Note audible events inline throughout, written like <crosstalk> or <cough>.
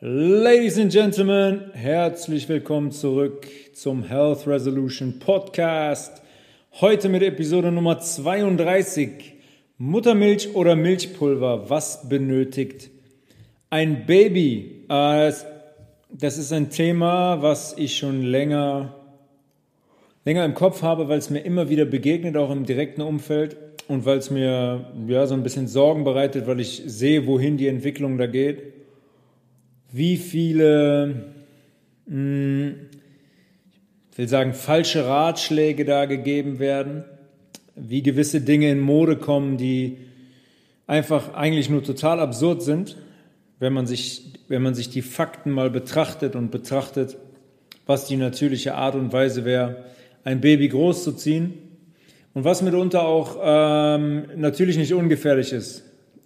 Ladies and Gentlemen, herzlich willkommen zurück zum Health Resolution Podcast. Heute mit Episode Nummer 32. Muttermilch oder Milchpulver, was benötigt ein Baby? Äh, das ist ein Thema, was ich schon länger, länger im Kopf habe, weil es mir immer wieder begegnet, auch im direkten Umfeld und weil es mir ja, so ein bisschen Sorgen bereitet, weil ich sehe, wohin die Entwicklung da geht, wie viele, mh, hm, ich will sagen, falsche Ratschläge da gegeben werden, wie gewisse Dinge in Mode kommen, die einfach eigentlich nur total absurd sind, wenn man sich, wenn man sich die Fakten mal betrachtet und betrachtet, was die natürliche Art und Weise wäre, ein Baby großzuziehen. Und was mitunter auch ähm, natürlich nicht ungefährlich ist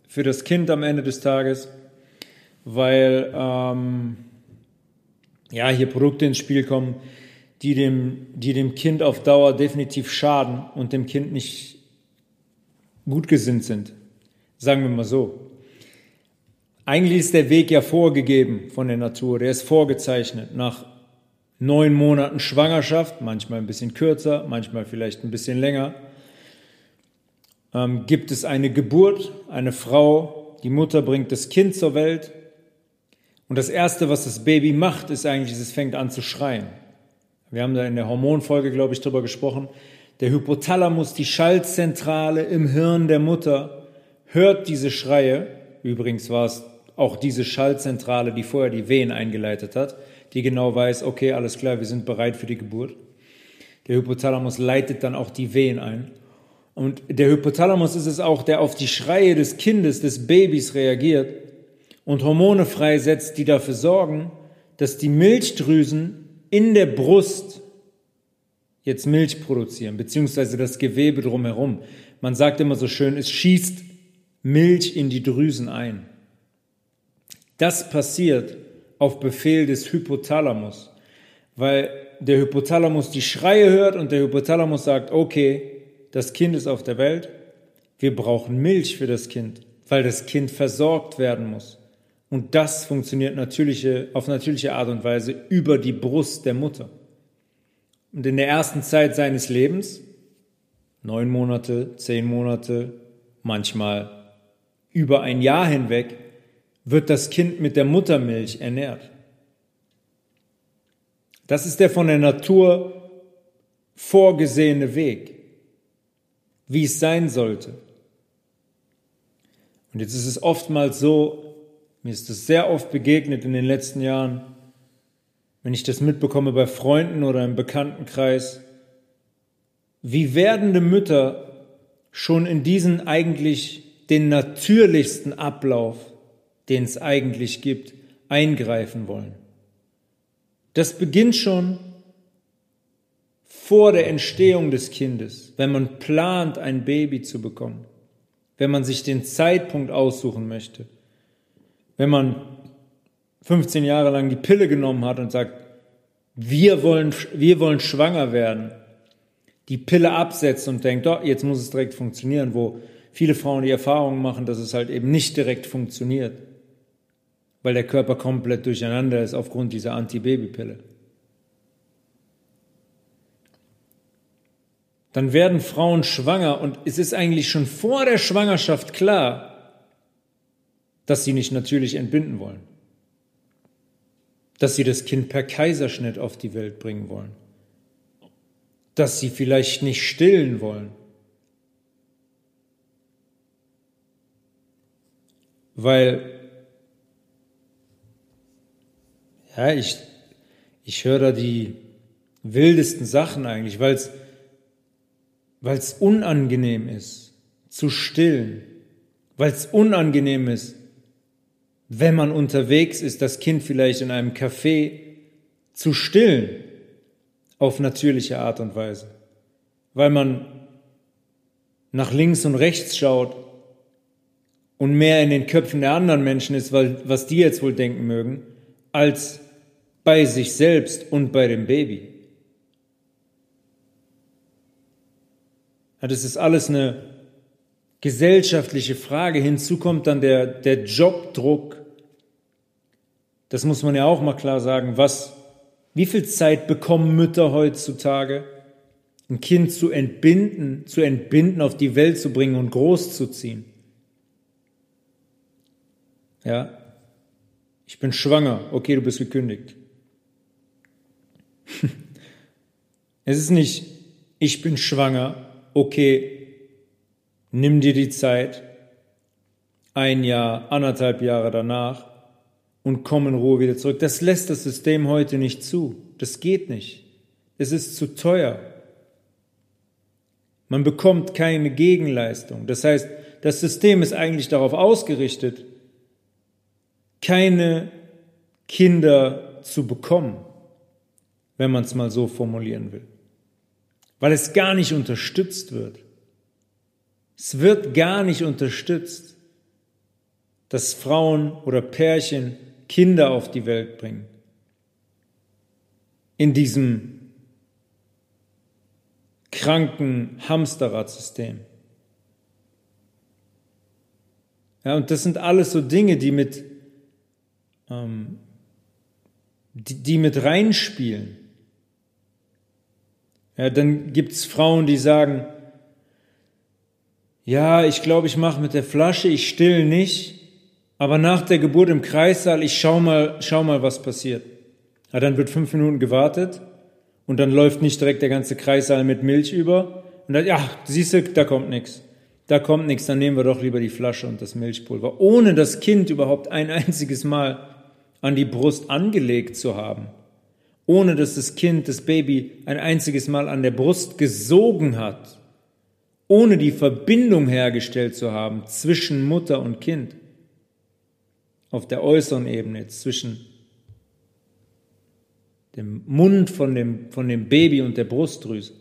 für das Kind am Ende des Tages, weil ähm, ja hier Produkte ins Spiel kommen, die dem, die dem Kind auf Dauer definitiv schaden und dem Kind nicht gut gesinnt sind. Sagen wir mal so. Eigentlich ist der Weg ja vorgegeben von der Natur, der ist vorgezeichnet nach neun Monaten Schwangerschaft, manchmal ein bisschen kürzer, manchmal vielleicht ein bisschen länger, ähm, gibt es eine Geburt, eine Frau, die Mutter bringt das Kind zur Welt und das Erste, was das Baby macht, ist eigentlich, es fängt an zu schreien. Wir haben da in der Hormonfolge, glaube ich, drüber gesprochen. Der Hypothalamus, die Schaltzentrale im Hirn der Mutter, hört diese Schreie. Übrigens war es auch diese Schaltzentrale, die vorher die Wehen eingeleitet hat die genau weiß, okay, alles klar, wir sind bereit für die Geburt. Der Hypothalamus leitet dann auch die Wehen ein. Und der Hypothalamus ist es auch, der auf die Schreie des Kindes, des Babys reagiert und Hormone freisetzt, die dafür sorgen, dass die Milchdrüsen in der Brust jetzt Milch produzieren, beziehungsweise das Gewebe drumherum. Man sagt immer so schön, es schießt Milch in die Drüsen ein. Das passiert, auf Befehl des Hypothalamus, weil der Hypothalamus die Schreie hört und der Hypothalamus sagt, okay, das Kind ist auf der Welt, wir brauchen Milch für das Kind, weil das Kind versorgt werden muss. Und das funktioniert natürliche, auf natürliche Art und Weise über die Brust der Mutter. Und in der ersten Zeit seines Lebens, neun Monate, zehn Monate, manchmal über ein Jahr hinweg, wird das Kind mit der Muttermilch ernährt. Das ist der von der Natur vorgesehene Weg, wie es sein sollte. Und jetzt ist es oftmals so, mir ist es sehr oft begegnet in den letzten Jahren, wenn ich das mitbekomme bei Freunden oder im Bekanntenkreis, wie werdende Mütter schon in diesen eigentlich den natürlichsten Ablauf den es eigentlich gibt, eingreifen wollen. Das beginnt schon vor der Entstehung des Kindes, wenn man plant, ein Baby zu bekommen, wenn man sich den Zeitpunkt aussuchen möchte, wenn man 15 Jahre lang die Pille genommen hat und sagt, wir wollen, wir wollen schwanger werden, die Pille absetzt und denkt, oh, jetzt muss es direkt funktionieren, wo viele Frauen die Erfahrung machen, dass es halt eben nicht direkt funktioniert weil der Körper komplett durcheinander ist aufgrund dieser Antibabypille. Dann werden Frauen schwanger und es ist eigentlich schon vor der Schwangerschaft klar, dass sie nicht natürlich entbinden wollen, dass sie das Kind per Kaiserschnitt auf die Welt bringen wollen, dass sie vielleicht nicht stillen wollen, weil Ja, ich, ich höre da die wildesten Sachen eigentlich, weil es weil es unangenehm ist, zu stillen, weil es unangenehm ist, wenn man unterwegs ist, das Kind vielleicht in einem Café zu stillen, auf natürliche Art und Weise, weil man nach links und rechts schaut und mehr in den Köpfen der anderen Menschen ist, weil, was die jetzt wohl denken mögen, als bei sich selbst und bei dem Baby. Ja, das ist alles eine gesellschaftliche Frage. Hinzu kommt dann der, der Jobdruck, das muss man ja auch mal klar sagen, was, wie viel Zeit bekommen Mütter heutzutage, ein Kind zu entbinden, zu entbinden, auf die Welt zu bringen und großzuziehen? Ja, ich bin schwanger, okay, du bist gekündigt. <laughs> es ist nicht, ich bin schwanger, okay, nimm dir die Zeit, ein Jahr, anderthalb Jahre danach und komm in Ruhe wieder zurück. Das lässt das System heute nicht zu. Das geht nicht. Es ist zu teuer. Man bekommt keine Gegenleistung. Das heißt, das System ist eigentlich darauf ausgerichtet, keine Kinder zu bekommen, wenn man es mal so formulieren will, weil es gar nicht unterstützt wird. Es wird gar nicht unterstützt, dass Frauen oder Pärchen Kinder auf die Welt bringen. In diesem kranken Hamsterradsystem. Ja, und das sind alles so Dinge, die mit, ähm, die, die mit reinspielen. Ja, dann gibt's Frauen, die sagen, ja, ich glaube, ich mache mit der Flasche, ich still nicht, aber nach der Geburt im Kreissaal, ich schau mal, schau mal, was passiert. Ja, dann wird fünf Minuten gewartet und dann läuft nicht direkt der ganze Kreissaal mit Milch über. Und dann, ja, siehst du, da kommt nichts. Da kommt nichts, dann nehmen wir doch lieber die Flasche und das Milchpulver, ohne das Kind überhaupt ein einziges Mal an die Brust angelegt zu haben, ohne dass das Kind, das Baby ein einziges Mal an der Brust gesogen hat, ohne die Verbindung hergestellt zu haben zwischen Mutter und Kind, auf der äußeren Ebene zwischen dem Mund von dem, von dem Baby und der Brustdrüse.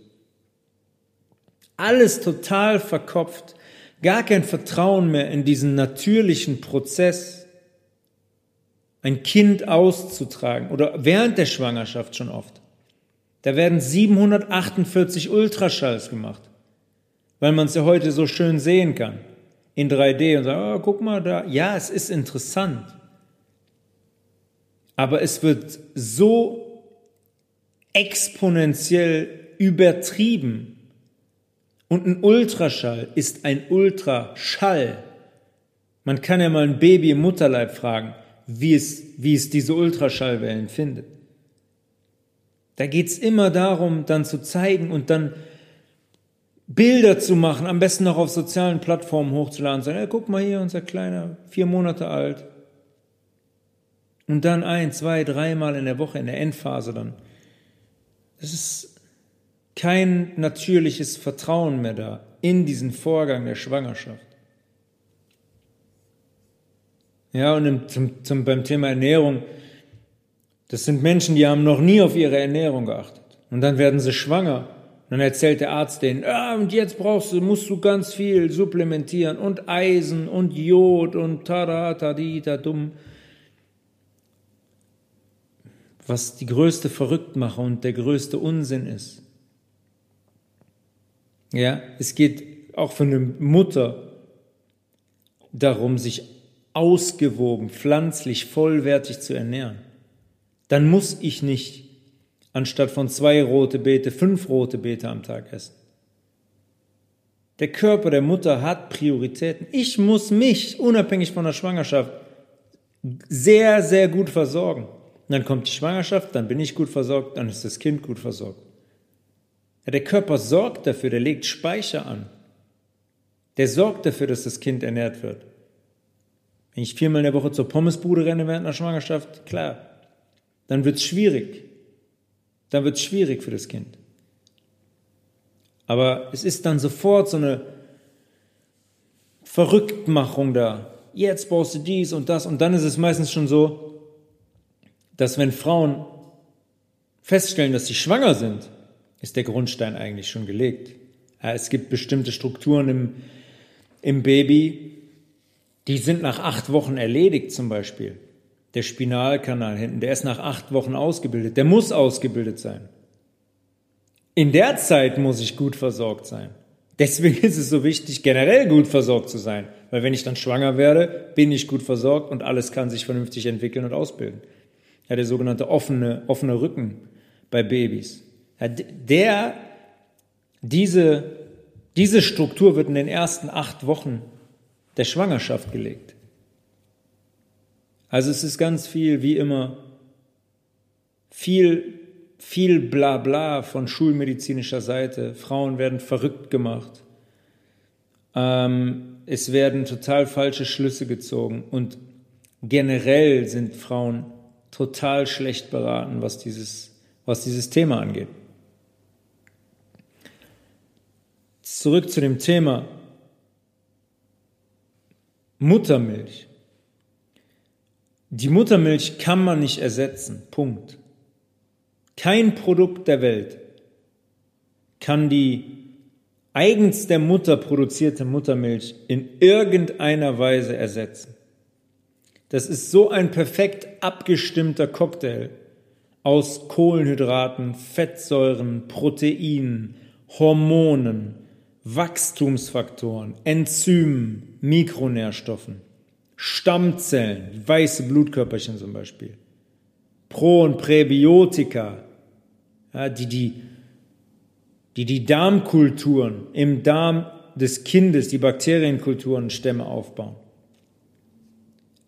Alles total verkopft, gar kein Vertrauen mehr in diesen natürlichen Prozess, ein Kind auszutragen oder während der Schwangerschaft schon oft. Da werden 748 Ultraschalls gemacht, weil man es ja heute so schön sehen kann in 3D und sagt, oh, guck mal da. Ja, es ist interessant. Aber es wird so exponentiell übertrieben. Und ein Ultraschall ist ein Ultraschall. Man kann ja mal ein Baby im Mutterleib fragen wie es, wie es diese Ultraschallwellen findet. Da geht's immer darum, dann zu zeigen und dann Bilder zu machen, am besten noch auf sozialen Plattformen hochzuladen, sagen, hey, guck mal hier, unser kleiner, vier Monate alt. Und dann ein, zwei, dreimal in der Woche in der Endphase dann. Es ist kein natürliches Vertrauen mehr da in diesen Vorgang der Schwangerschaft. Ja, und zum, zum, beim Thema Ernährung, das sind Menschen, die haben noch nie auf ihre Ernährung geachtet. Und dann werden sie schwanger. Dann erzählt der Arzt denen, ah, und jetzt brauchst du, musst du ganz viel supplementieren und Eisen und Jod und tada, tadita, dumm. Was die größte Verrücktmache und der größte Unsinn ist. Ja, es geht auch für eine Mutter darum, sich ausgewogen, pflanzlich, vollwertig zu ernähren, dann muss ich nicht anstatt von zwei rote Beete fünf rote Beete am Tag essen. Der Körper der Mutter hat Prioritäten. Ich muss mich, unabhängig von der Schwangerschaft, sehr, sehr gut versorgen. Und dann kommt die Schwangerschaft, dann bin ich gut versorgt, dann ist das Kind gut versorgt. Ja, der Körper sorgt dafür, der legt Speicher an. Der sorgt dafür, dass das Kind ernährt wird. Wenn ich viermal in der Woche zur Pommesbude renne während einer Schwangerschaft, klar, dann wird es schwierig. Dann wird es schwierig für das Kind. Aber es ist dann sofort so eine Verrücktmachung da. Jetzt brauchst du dies und das. Und dann ist es meistens schon so, dass wenn Frauen feststellen, dass sie schwanger sind, ist der Grundstein eigentlich schon gelegt. Es gibt bestimmte Strukturen im, im Baby, die sind nach acht Wochen erledigt zum Beispiel. Der Spinalkanal hinten, der ist nach acht Wochen ausgebildet. Der muss ausgebildet sein. In der Zeit muss ich gut versorgt sein. Deswegen ist es so wichtig, generell gut versorgt zu sein. Weil wenn ich dann schwanger werde, bin ich gut versorgt und alles kann sich vernünftig entwickeln und ausbilden. ja, der sogenannte offene, offene Rücken bei Babys. Ja, der, diese, diese Struktur wird in den ersten acht Wochen der Schwangerschaft gelegt. Also es ist ganz viel, wie immer, viel, viel Blabla von schulmedizinischer Seite. Frauen werden verrückt gemacht. Ähm, es werden total falsche Schlüsse gezogen und generell sind Frauen total schlecht beraten, was dieses, was dieses Thema angeht. Zurück zu dem Thema Muttermilch. Die Muttermilch kann man nicht ersetzen. Punkt. Kein Produkt der Welt kann die eigens der Mutter produzierte Muttermilch in irgendeiner Weise ersetzen. Das ist so ein perfekt abgestimmter Cocktail aus Kohlenhydraten, Fettsäuren, Proteinen, Hormonen, Wachstumsfaktoren, Enzymen, Mikronährstoffen, Stammzellen, weiße Blutkörperchen zum Beispiel, Pro- und Präbiotika, ja, die die die die Darmkulturen im Darm des Kindes, die Bakterienkulturenstämme aufbauen.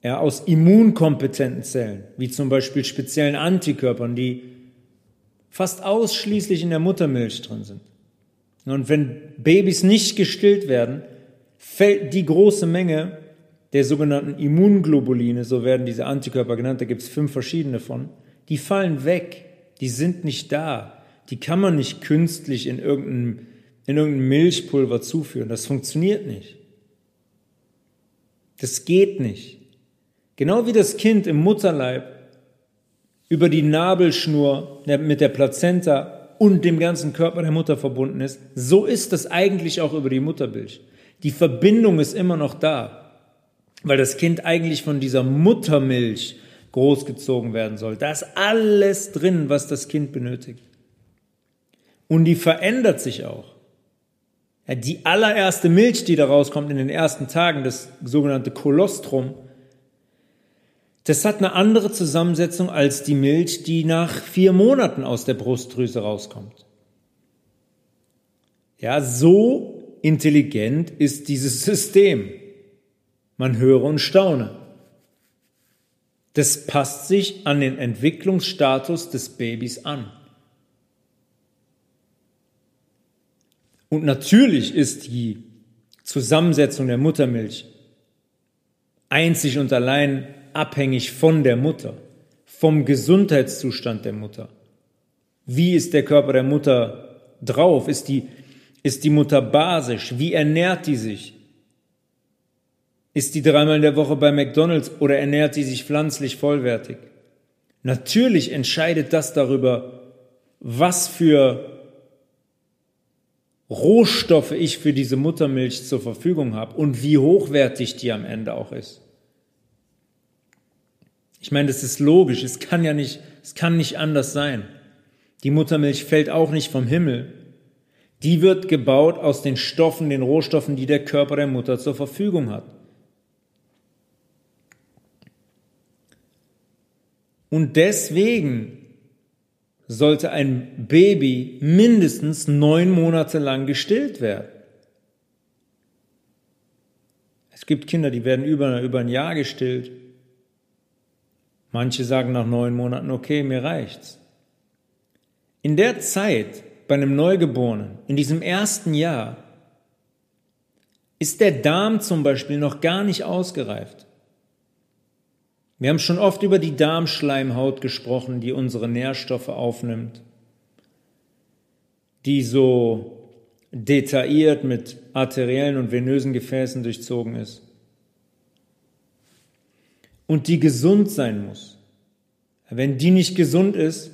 Ja, aus immunkompetenten Zellen, wie zum Beispiel speziellen Antikörpern, die fast ausschließlich in der Muttermilch drin sind. Und wenn Babys nicht gestillt werden, fällt die große Menge der sogenannten Immunglobuline, so werden diese Antikörper genannt, da gibt es fünf verschiedene von, die fallen weg, die sind nicht da die kann man nicht künstlich in irgendein, in irgendein Milchpulver zuführen. Das funktioniert nicht. Das geht nicht. Genau wie das Kind im Mutterleib über die Nabelschnur mit der Plazenta und dem ganzen Körper der Mutter verbunden ist, so ist das eigentlich auch über die Muttermilch. Die Verbindung ist immer noch da, weil das Kind eigentlich von dieser Muttermilch großgezogen werden soll. Da ist alles drin, was das Kind benötigt. Und die verändert sich auch. Ja, die allererste Milch, die da rauskommt in den ersten Tagen, das sogenannte Kolostrum, das hat eine andere Zusammensetzung als die Milch, die nach vier Monaten aus der Brustdrüse rauskommt. Ja, so intelligent ist dieses System. Man höre und staune. Das passt sich an den Entwicklungsstatus des Babys an. Und natürlich ist die Zusammensetzung der Muttermilch einzig und allein abhängig von der Mutter, vom Gesundheitszustand der Mutter. Wie ist der Körper der Mutter drauf? Ist die, ist die Mutter basisch? Wie ernährt die sich? Ist die dreimal in der Woche bei McDonald's oder ernährt die sich pflanzlich vollwertig? Natürlich entscheidet das darüber, was für Rohstoffe ich für diese Muttermilch zur Verfügung habe und wie hochwertig die am Ende auch ist. Ich meine, das ist logisch, es kann ja nicht, es kann nicht anders sein. Die Muttermilch fällt auch nicht vom Himmel. Die wird gebaut aus den Stoffen, den Rohstoffen, die der Körper der Mutter zur Verfügung hat. Und deswegen sollte ein Baby mindestens neun Monate lang gestillt werden. Es gibt Kinder, die werden über, über ein Jahr gestillt. Manche sagen nach neun Monaten, okay, mir reicht's. In der Zeit bei einem Neugeborenen, in diesem ersten Jahr, ist der Darm zum Beispiel noch gar nicht ausgereift. Wir haben schon oft über die Darmschleimhaut gesprochen, die unsere Nährstoffe aufnimmt, die so detailliert mit arteriellen und venösen Gefäßen durchzogen ist und die gesund sein muss. Wenn die nicht gesund ist,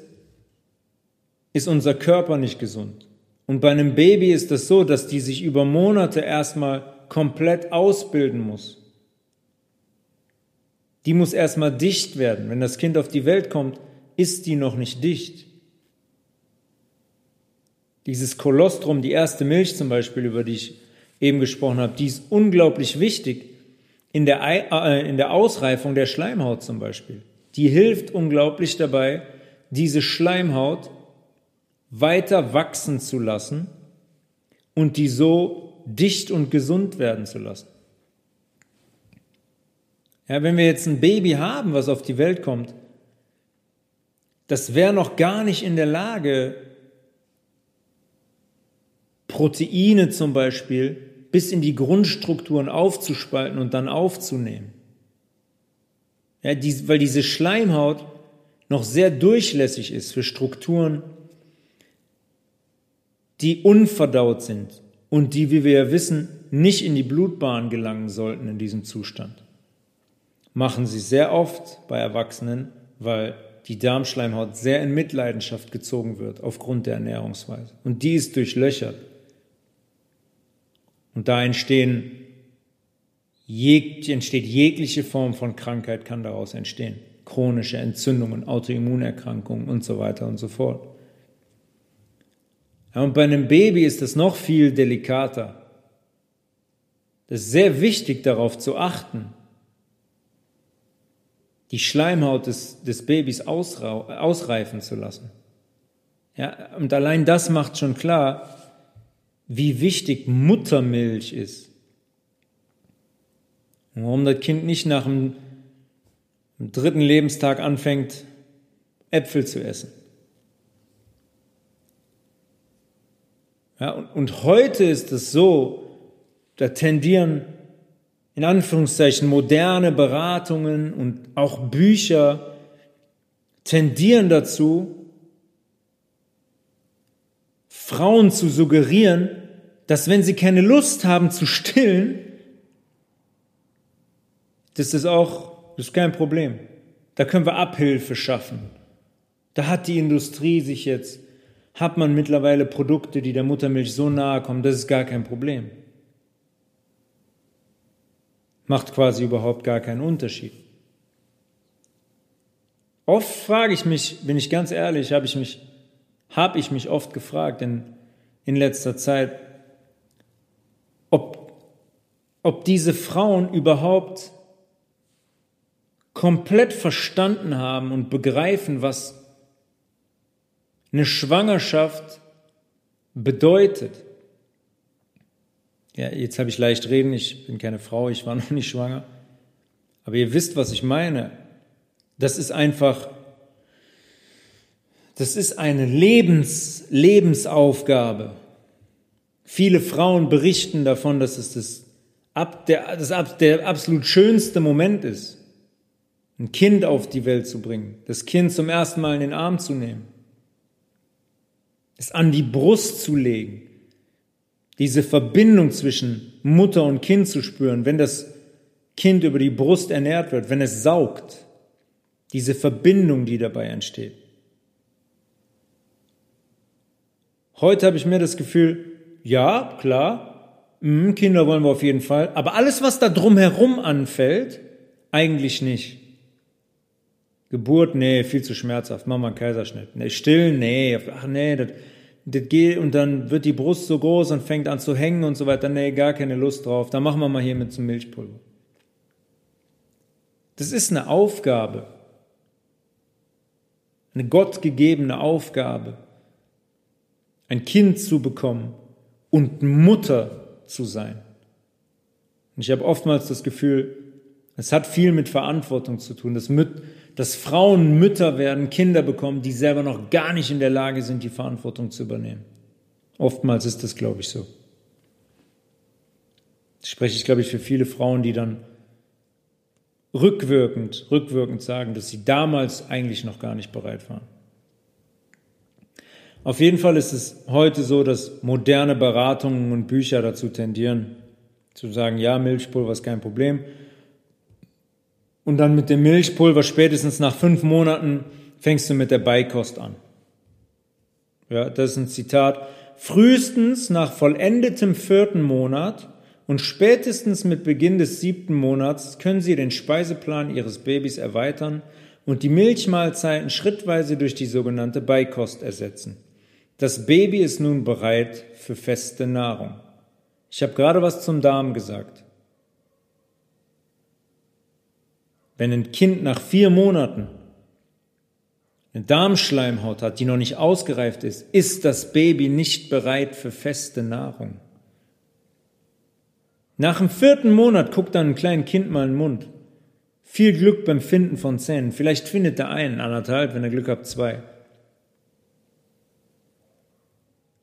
ist unser Körper nicht gesund. Und bei einem Baby ist das so, dass die sich über Monate erstmal komplett ausbilden muss. Die muss erstmal dicht werden. Wenn das Kind auf die Welt kommt, ist die noch nicht dicht. Dieses Kolostrum, die erste Milch zum Beispiel, über die ich eben gesprochen habe, die ist unglaublich wichtig in der, äh, in der Ausreifung der Schleimhaut zum Beispiel. die hilft unglaublich dabei, diese Schleimhaut weiter wachsen zu lassen und die so dicht und gesund werden zu lassen. Ja, wenn wir jetzt ein Baby haben, was auf die Welt kommt, das wäre noch gar nicht in der Lage, Proteine zum Beispiel bis in die Grundstrukturen aufzuspalten und dann aufzunehmen. Ja, die, weil diese Schleimhaut noch sehr durchlässig ist für Strukturen, die unverdaut sind und die, wie wir ja wissen, nicht in die Blutbahn gelangen sollten in diesem Zustand. Machen sie sehr oft bei Erwachsenen, weil die Darmschleimhaut sehr in Mitleidenschaft gezogen wird aufgrund der Ernährungsweise. Und die ist durchlöchert. Und da entstehen, jeg, entsteht jegliche Form von Krankheit kann daraus entstehen. Chronische Entzündungen, Autoimmunerkrankungen und so weiter und so fort. Ja, und bei einem Baby ist das noch viel delikater. Das ist sehr wichtig, darauf zu achten, die Schleimhaut des, des Babys ausreifen zu lassen. Ja, und allein das macht schon klar, wie wichtig Muttermilch ist. Und warum das Kind nicht nach dem, dem dritten Lebenstag anfängt, Äpfel zu essen. Ja, und, und heute ist es so, da tendieren in Anführungszeichen moderne Beratungen und auch Bücher tendieren dazu, Frauen zu suggerieren, dass wenn sie keine Lust haben zu stillen, das ist auch, das ist kein Problem. Da können wir Abhilfe schaffen. Da hat die Industrie sich jetzt, hat man mittlerweile Produkte, die der Muttermilch so nahe kommen, das ist gar kein Problem. Macht quasi überhaupt gar keinen Unterschied. Oft frage ich mich, bin ich ganz ehrlich, habe ich mich habe ich mich oft gefragt in, in letzter Zeit, ob, ob diese Frauen überhaupt komplett verstanden haben und begreifen, was eine Schwangerschaft bedeutet. Ja, jetzt habe ich leicht reden, ich bin keine Frau, ich war <laughs> noch nicht schwanger. Aber ihr wisst, was ich meine. Das ist einfach das ist eine Lebens, Lebensaufgabe. Viele Frauen berichten davon, dass es das, ab, der, das der absolut schönste Moment ist, ein Kind auf die Welt zu bringen, das Kind zum ersten Mal in den Arm zu nehmen, es an die Brust zu legen, diese Verbindung zwischen Mutter und Kind zu spüren, wenn das Kind über die Brust ernährt wird, wenn es saugt, diese Verbindung, die dabei entsteht. Heute habe ich mir das Gefühl, ja, klar, mh, Kinder wollen wir auf jeden Fall, aber alles, was da drumherum anfällt, eigentlich nicht. Geburt, nee, viel zu schmerzhaft, mach mal einen Kaiserschnitt. Nee, stillen, nee, ach nee, das, das geht und dann wird die Brust so groß und fängt an zu hängen und so weiter. Nee, gar keine Lust drauf. Dann machen wir mal hier mit zum Milchpulver. Das ist eine Aufgabe. Eine gottgegebene Aufgabe ein Kind zu bekommen und Mutter zu sein. Und ich habe oftmals das Gefühl, es hat viel mit Verantwortung zu tun, dass, Müt dass Frauen Mütter werden, Kinder bekommen, die selber noch gar nicht in der Lage sind, die Verantwortung zu übernehmen. Oftmals ist das, glaube ich, so. Das spreche ich, glaube ich, für viele Frauen, die dann rückwirkend, rückwirkend sagen, dass sie damals eigentlich noch gar nicht bereit waren. Auf jeden Fall ist es heute so, dass moderne Beratungen und Bücher dazu tendieren, zu sagen, ja, Milchpulver ist kein Problem. Und dann mit dem Milchpulver spätestens nach fünf Monaten fängst du mit der Beikost an. Ja, das ist ein Zitat. Frühestens nach vollendetem vierten Monat und spätestens mit Beginn des siebten Monats können Sie den Speiseplan Ihres Babys erweitern und die Milchmahlzeiten schrittweise durch die sogenannte Beikost ersetzen. Das Baby ist nun bereit für feste Nahrung. Ich habe gerade was zum Darm gesagt. Wenn ein Kind nach vier Monaten eine Darmschleimhaut hat, die noch nicht ausgereift ist, ist das Baby nicht bereit für feste Nahrung. Nach dem vierten Monat guckt dann ein kleines Kind mal in den Mund. Viel Glück beim Finden von Zähnen. Vielleicht findet er einen, anderthalb, wenn er Glück hat, zwei.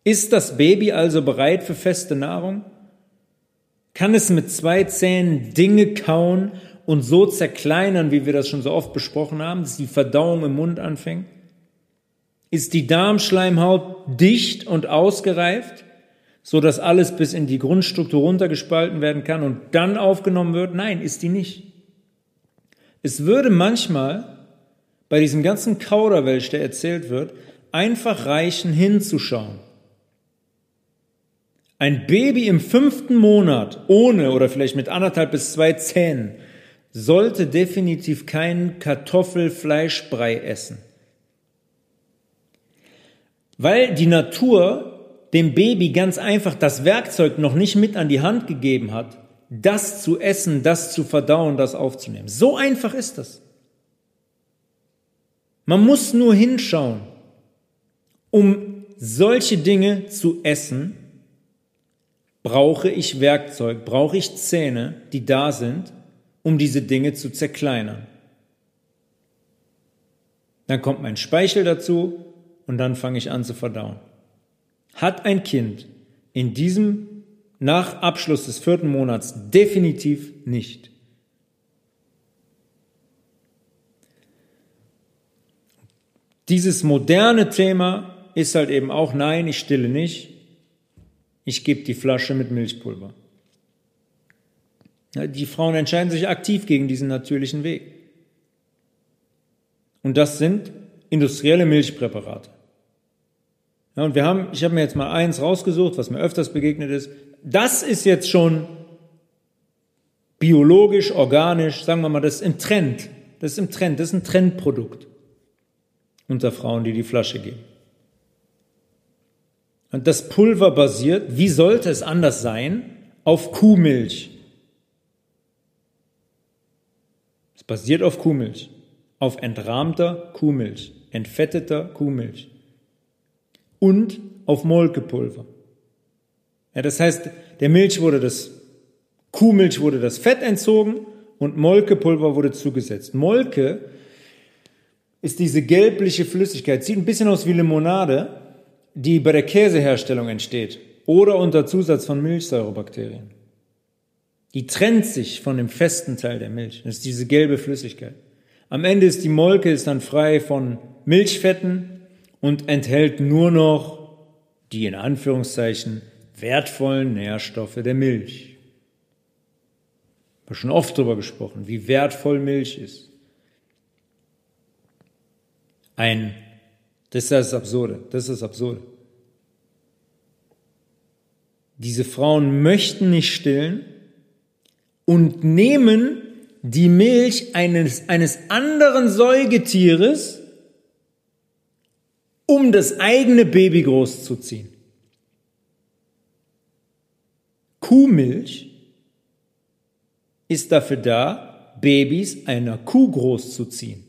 Ist das Baby also bereit für feste Nahrung? Kann es mit zwei Zähnen Dinge kauen und so zerkleinern, wie wir das schon so oft besprochen haben, dass die Verdauung im Mund anfängt? Ist die Darmschleimhaut dicht und ausgereift, so dass alles bis in die Grundstruktur runtergespalten werden kann und dann aufgenommen wird? Nein, ist die nicht. Es würde manchmal bei diesem ganzen Kauderwelsch, der erzählt wird, einfach reichen, hinzuschauen. Ein Baby im fünften Monat ohne oder vielleicht mit anderthalb bis zwei Zähnen sollte definitiv keinen Kartoffelfleischbrei essen. Weil die Natur dem Baby ganz einfach das Werkzeug noch nicht mit an die Hand gegeben hat, das zu essen, das zu verdauen, das aufzunehmen. So einfach ist das. Man muss nur hinschauen, um solche Dinge zu essen, brauche ich Werkzeug, brauche ich Zähne, die da sind, um diese Dinge zu zerkleinern. Dann kommt mein Speichel dazu und dann fange ich an zu verdauen. Hat ein Kind in diesem nach Abschluss des vierten Monats definitiv nicht. Dieses moderne Thema ist halt eben auch, nein, ich stille nicht, ich gebe die Flasche mit Milchpulver. Die Frauen entscheiden sich aktiv gegen diesen natürlichen Weg. Und das sind industrielle Milchpräparate. Ja, und wir haben, ich habe mir jetzt mal eins rausgesucht, was mir öfters begegnet ist. Das ist jetzt schon biologisch, organisch, sagen wir mal, das ist im Trend. Das ist im Trend, das ist ein Trendprodukt unter Frauen, die die Flasche geben. Und das Pulver basiert, wie sollte es anders sein, auf Kuhmilch. Es basiert auf Kuhmilch, auf entrahmter Kuhmilch, entfetteter Kuhmilch und auf Molkepulver. Ja, das heißt, der Milch wurde das, Kuhmilch wurde das Fett entzogen und Molkepulver wurde zugesetzt. Molke ist diese gelbliche Flüssigkeit, sieht ein bisschen aus wie Limonade, die bei der Käseherstellung entsteht oder unter Zusatz von Milchsäurebakterien. Die trennt sich von dem festen Teil der Milch. Das ist diese gelbe Flüssigkeit. Am Ende ist die Molke ist dann frei von Milchfetten und enthält nur noch die in Anführungszeichen wertvollen Nährstoffe der Milch. Ich habe schon oft darüber gesprochen, wie wertvoll Milch ist. Ein, das ist das Absurde, das ist das Absurde. Diese Frauen möchten nicht stillen und nehmen die Milch eines, eines anderen Säugetieres, um das eigene Baby großzuziehen. Kuhmilch ist dafür da, Babys einer Kuh großzuziehen.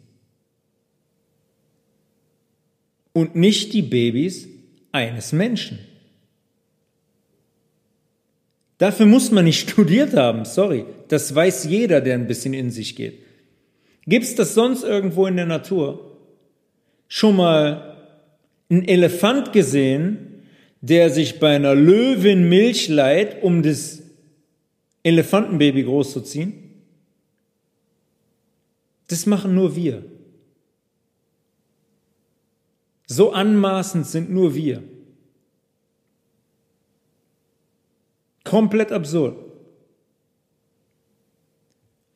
Und nicht die Babys eines Menschen. Dafür muss man nicht <laughs> studiert haben, sorry. Das weiß jeder, der ein bisschen in sich geht. Gibt's das sonst irgendwo in der Natur? Schon mal einen Elefant gesehen, der sich bei einer Löwin Milch leiht, um das Elefantenbaby großzuziehen? Das machen nur wir. So anmaßend sind nur wir. Komplett absurd.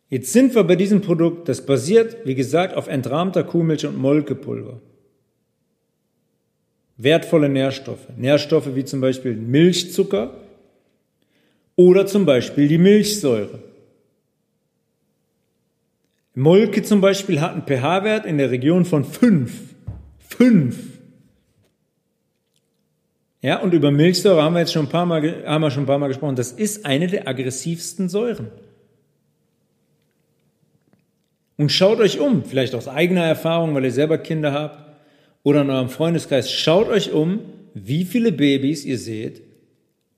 Jetzt sind wir bei diesem Produkt, das basiert, wie gesagt, auf entrahmter Kuhmilch und Molkepulver wertvolle Nährstoffe. Nährstoffe wie zum Beispiel Milchzucker oder zum Beispiel die Milchsäure. Molke zum Beispiel hat einen pH-Wert in der Region von 5. 5. Ja, und über Milchsäure haben wir jetzt schon ein paar Mal, haben wir schon ein paar Mal gesprochen. Das ist eine der aggressivsten Säuren. Und schaut euch um, vielleicht aus eigener Erfahrung, weil ihr selber Kinder habt. oder in eurem Freundeskreis, schaut euch um, wie viele Babys ihr seht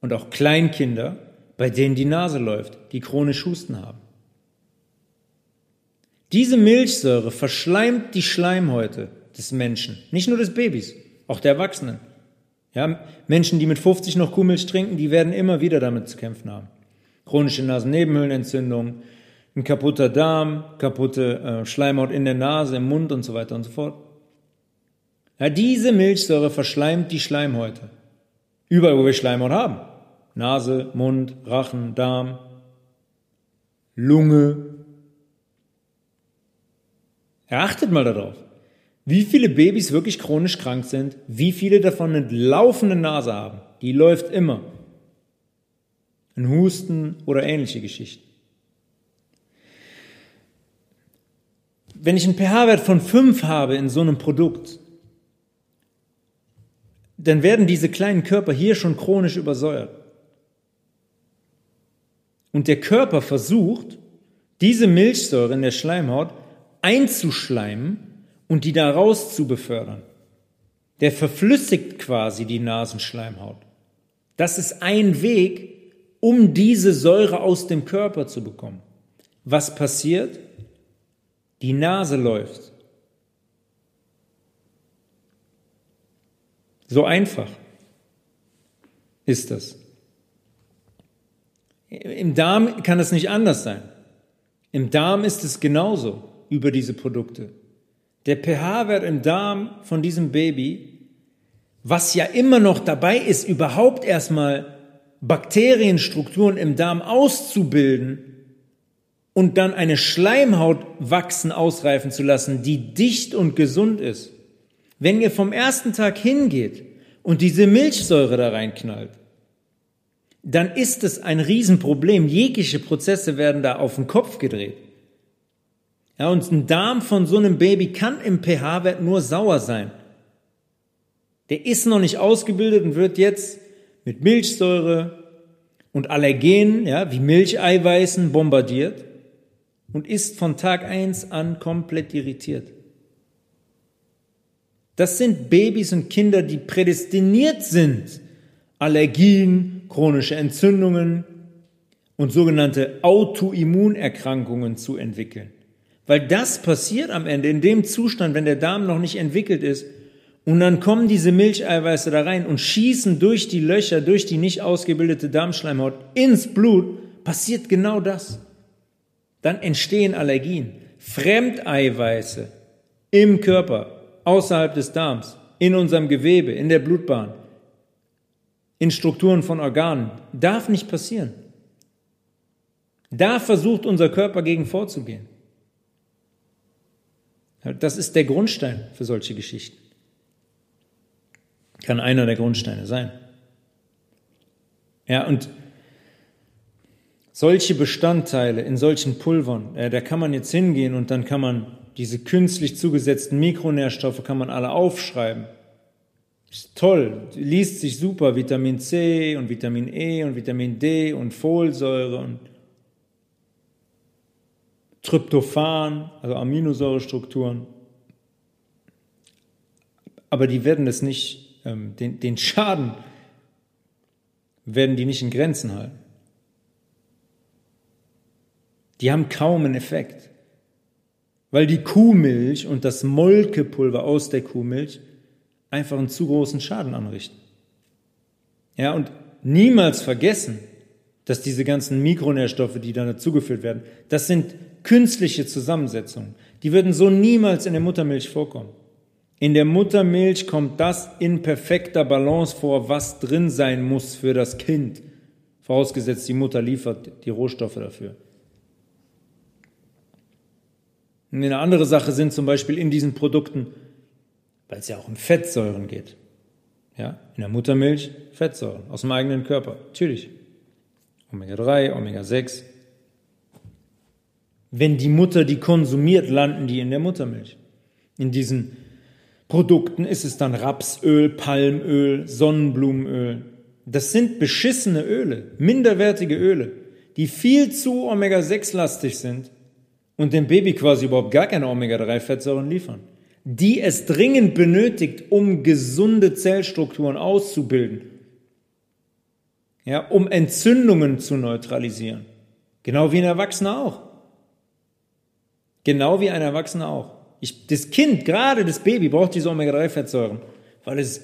und auch Kleinkinder, bei denen die Nase läuft, die chronisch Husten haben. Diese Milchsäure verschleimt die Schleimhäute des Menschen, nicht nur des Babys, auch der Erwachsenen. Ja, Menschen, die mit 50 noch Kuhmilch trinken, die werden immer wieder damit zu kämpfen haben. Chronische Nasennebenhöhlenentzündung, ein kaputter Darm, kaputte äh, Schleimhaut in der Nase, im Mund und so weiter und so fort. Ja, diese Milchsäure verschleimt die Schleimhäute. Überall, wo wir Schleimhaut haben. Nase, Mund, Rachen, Darm, Lunge, Achtet mal darauf, wie viele Babys wirklich chronisch krank sind, wie viele davon eine laufende Nase haben. Die läuft immer. Ein Husten oder ähnliche Geschichten. Wenn ich einen pH-Wert von 5 habe in so einem Produkt, dann werden diese kleinen Körper hier schon chronisch übersäuert. Und der Körper versucht, diese Milchsäure in der Schleimhaut einzuschleimen und die da raus zu befördern. Der verflüssigt quasi die Nasenschleimhaut. Das ist ein Weg, um diese Säure aus dem Körper zu bekommen. Was passiert? Die Nase läuft. So einfach ist das. Im Darm kann es nicht anders sein. Im Darm ist es genauso über diese Produkte. Der pH-Wert im Darm von diesem Baby, was ja immer noch dabei ist, überhaupt erstmal Bakterienstrukturen im Darm auszubilden und dann eine Schleimhaut wachsen, ausreifen zu lassen, die dicht und gesund ist. Wenn ihr vom ersten Tag hingeht und diese Milchsäure da reinknallt, dann ist es ein Riesenproblem. Jegliche Prozesse werden da auf den Kopf gedreht. Ja, und ein Darm von so einem Baby kann im pH-Wert nur sauer sein. Der ist noch nicht ausgebildet und wird jetzt mit Milchsäure und Allergenen, ja, wie Milcheiweißen bombardiert und ist von Tag eins an komplett irritiert. Das sind Babys und Kinder, die prädestiniert sind, Allergien, chronische Entzündungen und sogenannte Autoimmunerkrankungen zu entwickeln. Weil das passiert am Ende in dem Zustand, wenn der Darm noch nicht entwickelt ist. Und dann kommen diese Milcheiweiße da rein und schießen durch die Löcher, durch die nicht ausgebildete Darmschleimhaut ins Blut. Passiert genau das. Dann entstehen Allergien. Fremdeiweiße im Körper, außerhalb des Darms, in unserem Gewebe, in der Blutbahn, in Strukturen von Organen. Darf nicht passieren. Da versucht unser Körper gegen vorzugehen. Das ist der Grundstein für solche Geschichten. Kann einer der Grundsteine sein. Ja, und solche Bestandteile in solchen Pulvern, äh, da kann man jetzt hingehen und dann kann man diese künstlich zugesetzten Mikronährstoffe kann man alle aufschreiben. Ist toll, liest sich super, Vitamin C und Vitamin E und Vitamin D und Folsäure und Tryptophan, also Aminosäurestrukturen. Aber die werden es nicht, ähm, den, den Schaden werden die nicht in Grenzen halten. Die haben kaum einen Effekt, weil die Kuhmilch und das Molkepulver aus der Kuhmilch einfach einen zu großen Schaden anrichten. Ja, und niemals vergessen, dass diese ganzen Mikronährstoffe, die da dazugeführt werden, das sind künstliche Zusammensetzungen. Die würden so niemals in der Muttermilch vorkommen. In der Muttermilch kommt das in perfekter Balance vor, was drin sein muss für das Kind. Vorausgesetzt, die Mutter liefert die Rohstoffe dafür. Und eine andere Sache sind zum Beispiel in diesen Produkten, weil es ja auch um Fettsäuren geht. Ja, in der Muttermilch Fettsäuren aus dem eigenen Körper. Natürlich. Omega 3, Omega 6, wenn die Mutter die konsumiert, landen die in der Muttermilch. In diesen Produkten ist es dann Rapsöl, Palmöl, Sonnenblumenöl. Das sind beschissene Öle, minderwertige Öle, die viel zu Omega-6-lastig sind und dem Baby quasi überhaupt gar keine Omega-3-Fettsäuren liefern. die es dringend benötigt, um gesunde Zellstrukturen auszubilden. Ja, um Entzündungen zu neutralisieren. Genau wie ein Erwachsener auch. Genau wie ein Erwachsener auch. Ich, das Kind, gerade das Baby, braucht diese Omega-3-Fettsäuren, weil es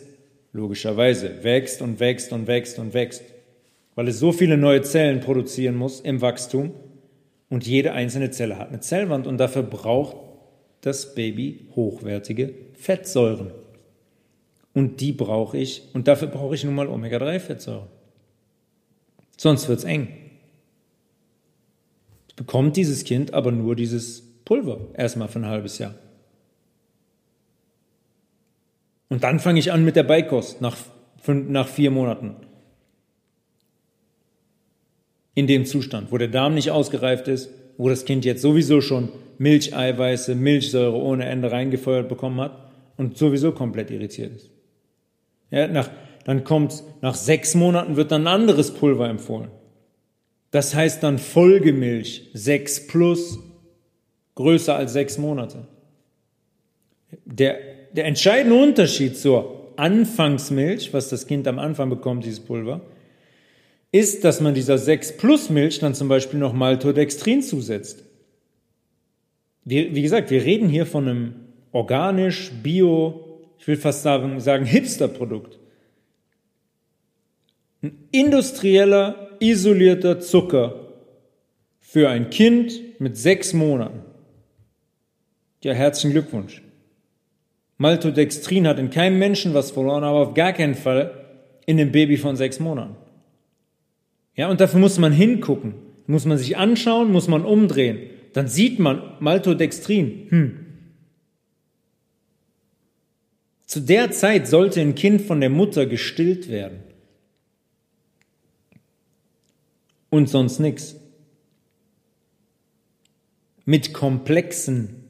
logischerweise wächst und wächst und wächst und wächst, weil es so viele neue Zellen produzieren muss im Wachstum und jede einzelne Zelle hat eine Zellwand und dafür braucht das Baby hochwertige Fettsäuren. Und die brauche ich, und dafür brauche ich nun mal Omega-3-Fettsäuren. Sonst wird es eng. Bekommt dieses Kind aber nur dieses Pulver erstmal für ein halbes Jahr. Und dann fange ich an mit der Beikost nach, nach vier Monaten. In dem Zustand, wo der Darm nicht ausgereift ist, wo das Kind jetzt sowieso schon Milcheiweiße, Milchsäure ohne Ende reingefeuert bekommen hat und sowieso komplett irritiert ist. Ja, nach, dann kommt, nach sechs Monaten wird dann ein anderes Pulver empfohlen. Das heißt dann Folgemilch, 6 plus, größer als sechs Monate. Der der entscheidende Unterschied zur Anfangsmilch, was das Kind am Anfang bekommt, dieses Pulver, ist, dass man dieser 6 Plus Milch dann zum Beispiel noch Maltodextrin zusetzt. Wir, wie gesagt, wir reden hier von einem organisch, bio, ich will fast sagen, sagen Hipster-Produkt. Ein industrieller, isolierter Zucker für ein Kind mit sechs Monaten. Ja, herzlichen Glückwunsch. Maltodextrin hat in keinem Menschen was verloren, aber auf gar keinen Fall in dem Baby von sechs Monaten. Ja, und dafür muss man hingucken, muss man sich anschauen, muss man umdrehen. Dann sieht man Maltodextrin. Hm. Zu der Zeit sollte ein Kind von der Mutter gestillt werden. Und sonst nichts. Mit komplexen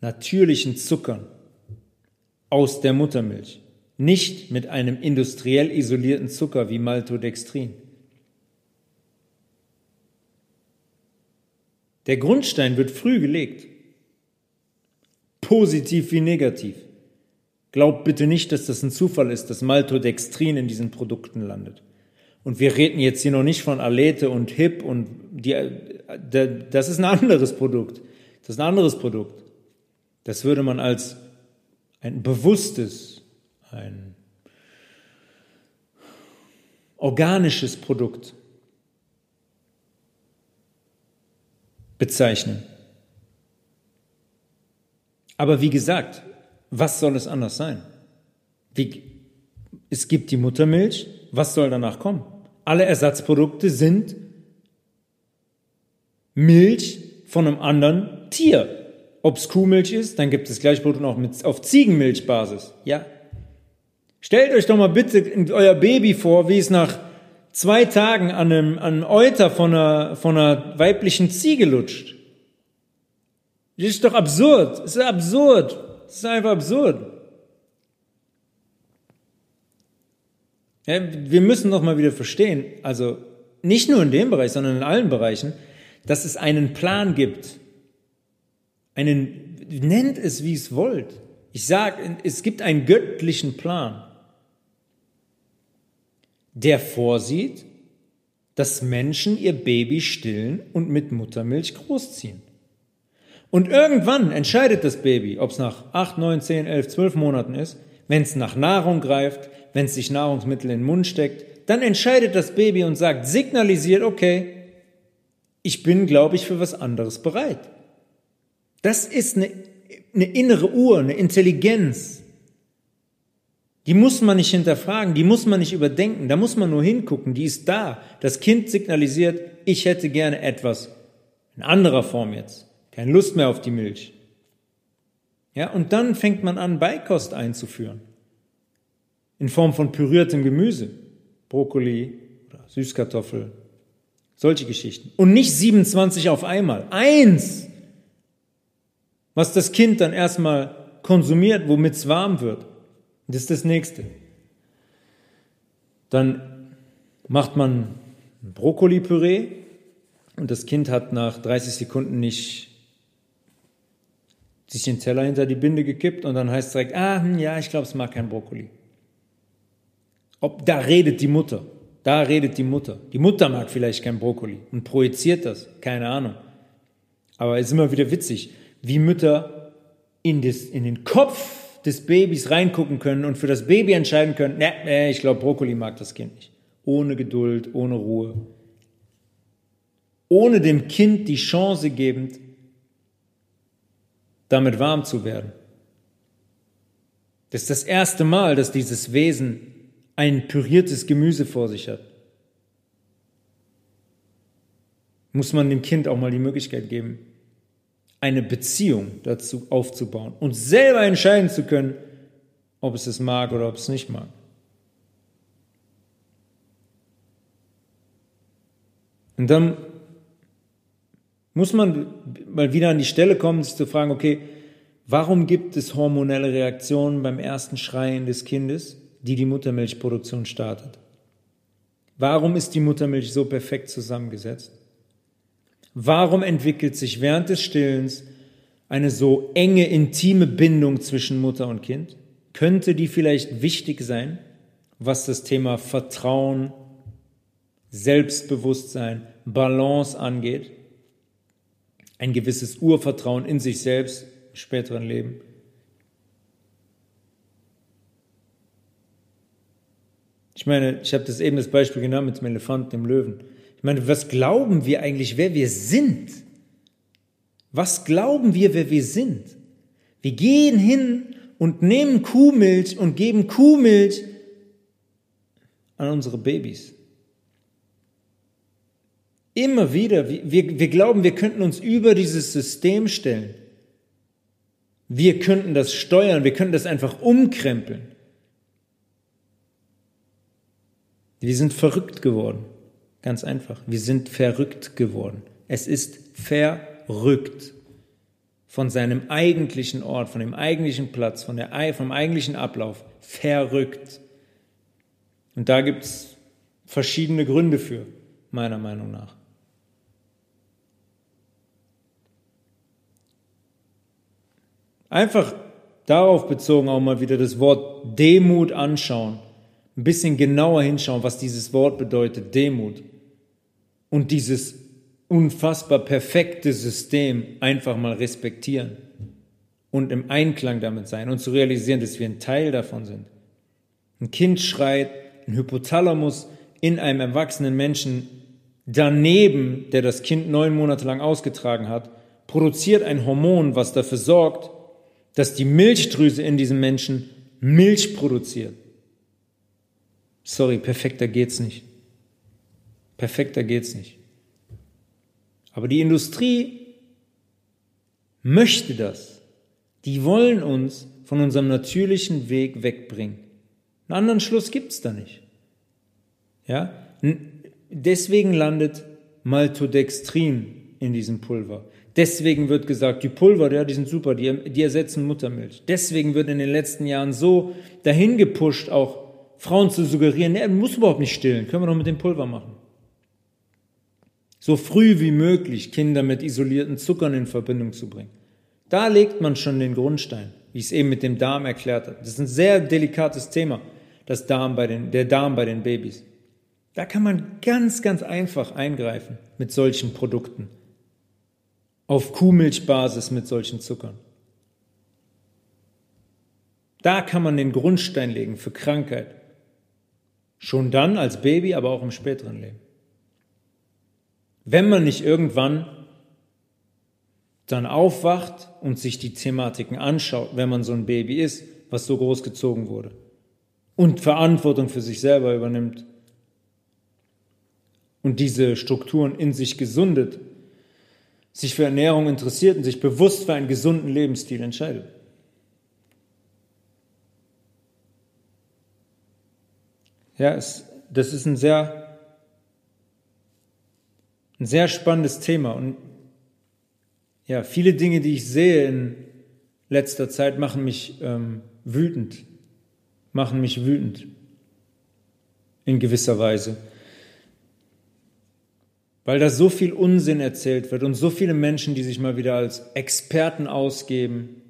natürlichen Zuckern aus der Muttermilch, nicht mit einem industriell isolierten Zucker wie Maltodextrin. Der Grundstein wird früh gelegt, positiv wie negativ. Glaubt bitte nicht, dass das ein Zufall ist, dass Maltodextrin in diesen Produkten landet. Und wir reden jetzt hier noch nicht von Alete und Hip und die, das ist ein anderes Produkt. Das ist ein anderes Produkt. Das würde man als ein bewusstes, ein organisches Produkt bezeichnen. Aber wie gesagt, was soll es anders sein? Wie, es gibt die Muttermilch, was soll danach kommen? Alle Ersatzprodukte sind Milch von einem anderen Tier. Ob es Kuhmilch ist, dann gibt es gleich Produkt auch mit, auf Ziegenmilchbasis. Ja. Stellt euch doch mal bitte euer Baby vor, wie es nach zwei Tagen an einem, an einem Euter von einer, von einer weiblichen Ziege lutscht. Das ist doch absurd. Das ist absurd. Das ist einfach absurd. Ja, wir müssen doch mal wieder verstehen, also nicht nur in dem Bereich, sondern in allen Bereichen, dass es einen Plan gibt einen, nennt es wie es wollt. Ich sage, es gibt einen göttlichen Plan, der vorsieht, dass Menschen ihr Baby stillen und mit Muttermilch großziehen. Und irgendwann entscheidet das Baby, ob es nach 8, 9, 10, 11, 12 Monaten ist, wenn es nach Nahrung greift, wenn es sich Nahrungsmittel in den Mund steckt, dann entscheidet das Baby und sagt, signalisiert, okay, ich bin, glaube ich, für was anderes bereit. Das ist eine, eine innere Uhr, eine Intelligenz. Die muss man nicht hinterfragen, die muss man nicht überdenken, da muss man nur hingucken, die ist da. Das Kind signalisiert, ich hätte gerne etwas in anderer Form jetzt, keine Lust mehr auf die Milch. Ja, und dann fängt man an, Beikost einzuführen. In Form von püriertem Gemüse, Brokkoli oder Süßkartoffel, solche Geschichten. Und nicht 27 auf einmal. Eins! Was das Kind dann erstmal konsumiert, womit es warm wird. Das ist das nächste. Dann macht man Brokkoli-Püree und das Kind hat nach 30 Sekunden nicht sich den Teller hinter die Binde gekippt und dann heißt es direkt, ah, hm, ja, ich glaube, es mag kein Brokkoli. Ob, da redet die Mutter. Da redet die Mutter. Die Mutter mag vielleicht kein Brokkoli und projiziert das. Keine Ahnung. Aber es ist immer wieder witzig, wie Mütter in, das, in den Kopf des Babys reingucken können und für das Baby entscheiden können, ne, ich glaube, Brokkoli mag das Kind nicht. Ohne Geduld, ohne Ruhe. Ohne dem Kind die Chance gebend, damit warm zu werden. Das ist das erste Mal, dass dieses Wesen ein püriertes Gemüse vor sich hat. Muss man dem Kind auch mal die Möglichkeit geben, eine Beziehung dazu aufzubauen und selber entscheiden zu können, ob es es mag oder ob es nicht mag. Und dann muss man mal wieder an die Stelle kommen, sich zu fragen, okay, warum gibt es hormonelle Reaktionen beim ersten Schreien des Kindes? die die Muttermilchproduktion startet. Warum ist die Muttermilch so perfekt zusammengesetzt? Warum entwickelt sich während des Stillens eine so enge, intime Bindung zwischen Mutter und Kind? Könnte die vielleicht wichtig sein, was das Thema Vertrauen, Selbstbewusstsein, Balance angeht? Ein gewisses Urvertrauen in sich selbst im späteren Leben. Ich meine, ich habe das eben das Beispiel genommen mit dem Elefanten, dem Löwen. Ich meine, was glauben wir eigentlich, wer wir sind? Was glauben wir, wer wir sind? Wir gehen hin und nehmen Kuhmilch und geben Kuhmilch an unsere Babys. Immer wieder, wir, wir glauben, wir könnten uns über dieses System stellen. Wir könnten das steuern, wir könnten das einfach umkrempeln. Wir sind verrückt geworden. Ganz einfach. Wir sind verrückt geworden. Es ist verrückt von seinem eigentlichen Ort, von dem eigentlichen Platz, von der, vom eigentlichen Ablauf. Verrückt. Und da gibt es verschiedene Gründe für, meiner Meinung nach. Einfach darauf bezogen auch mal wieder das Wort Demut anschauen ein bisschen genauer hinschauen, was dieses Wort bedeutet, Demut. Und dieses unfassbar perfekte System einfach mal respektieren und im Einklang damit sein und zu realisieren, dass wir ein Teil davon sind. Ein Kind schreit, ein Hypothalamus in einem erwachsenen Menschen daneben, der das Kind neun Monate lang ausgetragen hat, produziert ein Hormon, was dafür sorgt, dass die Milchdrüse in diesem Menschen Milch produziert. Sorry, perfekter geht's nicht. Perfekter geht's nicht. Aber die Industrie möchte das. Die wollen uns von unserem natürlichen Weg wegbringen. Einen anderen Schluss gibt's da nicht. Ja? Deswegen landet Maltodextrin in diesem Pulver. Deswegen wird gesagt, die Pulver, ja, die sind super, die, die ersetzen Muttermilch. Deswegen wird in den letzten Jahren so dahin gepusht, auch Frauen zu suggerieren, nee, muss überhaupt nicht stillen, können wir doch mit dem Pulver machen. So früh wie möglich Kinder mit isolierten Zuckern in Verbindung zu bringen. Da legt man schon den Grundstein, wie ich es eben mit dem Darm erklärt habe. Das ist ein sehr delikates Thema, das Darm bei den, der Darm bei den Babys. Da kann man ganz, ganz einfach eingreifen mit solchen Produkten. Auf Kuhmilchbasis mit solchen Zuckern. Da kann man den Grundstein legen für Krankheit. Schon dann als Baby, aber auch im späteren Leben. Wenn man nicht irgendwann dann aufwacht und sich die Thematiken anschaut, wenn man so ein Baby ist, was so groß gezogen wurde und Verantwortung für sich selber übernimmt und diese Strukturen in sich gesundet, sich für Ernährung interessiert und sich bewusst für einen gesunden Lebensstil entscheidet. Ja, es, das ist ein sehr, ein sehr spannendes Thema. Und ja, viele Dinge, die ich sehe in letzter Zeit, machen mich ähm, wütend. Machen mich wütend. In gewisser Weise. Weil da so viel Unsinn erzählt wird und so viele Menschen, die sich mal wieder als Experten ausgeben,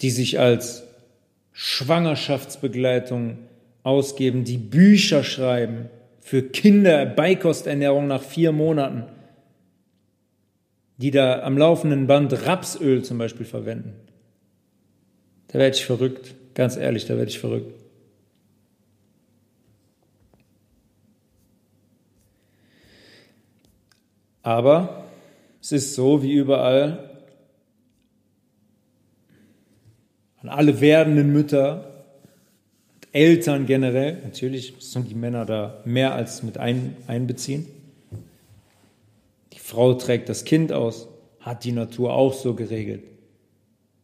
die sich als Schwangerschaftsbegleitung ausgeben, die Bücher schreiben für Kinder, Beikosternährung nach vier Monaten, die da am laufenden Band Rapsöl zum Beispiel verwenden. Da werde ich verrückt, ganz ehrlich, da werde ich verrückt. Aber es ist so wie überall, an alle werdenden Mütter, Eltern generell, natürlich müssen die Männer da mehr als mit ein, einbeziehen. Die Frau trägt das Kind aus, hat die Natur auch so geregelt.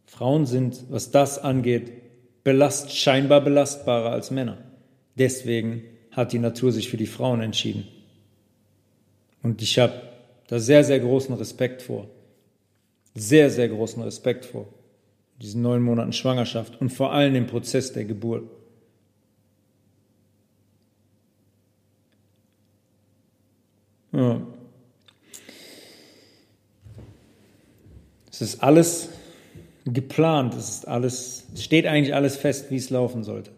Frauen sind, was das angeht, belast, scheinbar belastbarer als Männer. Deswegen hat die Natur sich für die Frauen entschieden. Und ich habe da sehr, sehr großen Respekt vor. Sehr, sehr großen Respekt vor. Diesen neun Monaten Schwangerschaft und vor allem dem Prozess der Geburt. Ja. Es ist alles geplant, es ist alles, es steht eigentlich alles fest, wie es laufen sollte.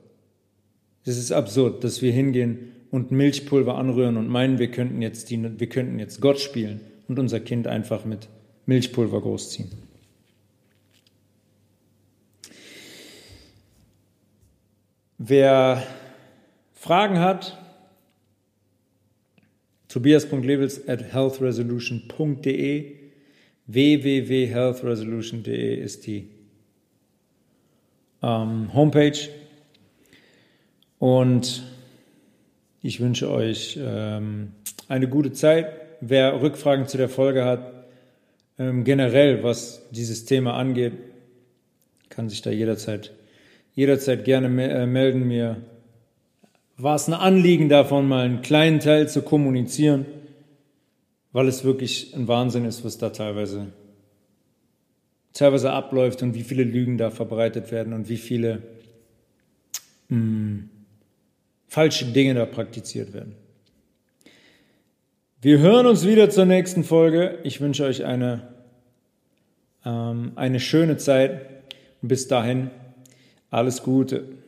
Es ist absurd, dass wir hingehen und Milchpulver anrühren und meinen, wir könnten jetzt, die, wir könnten jetzt Gott spielen und unser Kind einfach mit Milchpulver großziehen. Wer Fragen hat, tobias.levels at healthresolution.de www.healthresolution.de ist die ähm, Homepage und ich wünsche euch ähm, eine gute Zeit. Wer Rückfragen zu der Folge hat, ähm, generell was dieses Thema angeht, kann sich da jederzeit, jederzeit gerne me äh, melden. Mir war es ein Anliegen davon, mal einen kleinen Teil zu kommunizieren, weil es wirklich ein Wahnsinn ist, was da teilweise, teilweise abläuft und wie viele Lügen da verbreitet werden und wie viele mh, hm, falsche Dinge da praktiziert werden. Wir hören uns wieder zur nächsten Folge. Ich wünsche euch eine, ähm, eine schöne Zeit. Bis dahin, alles Gute.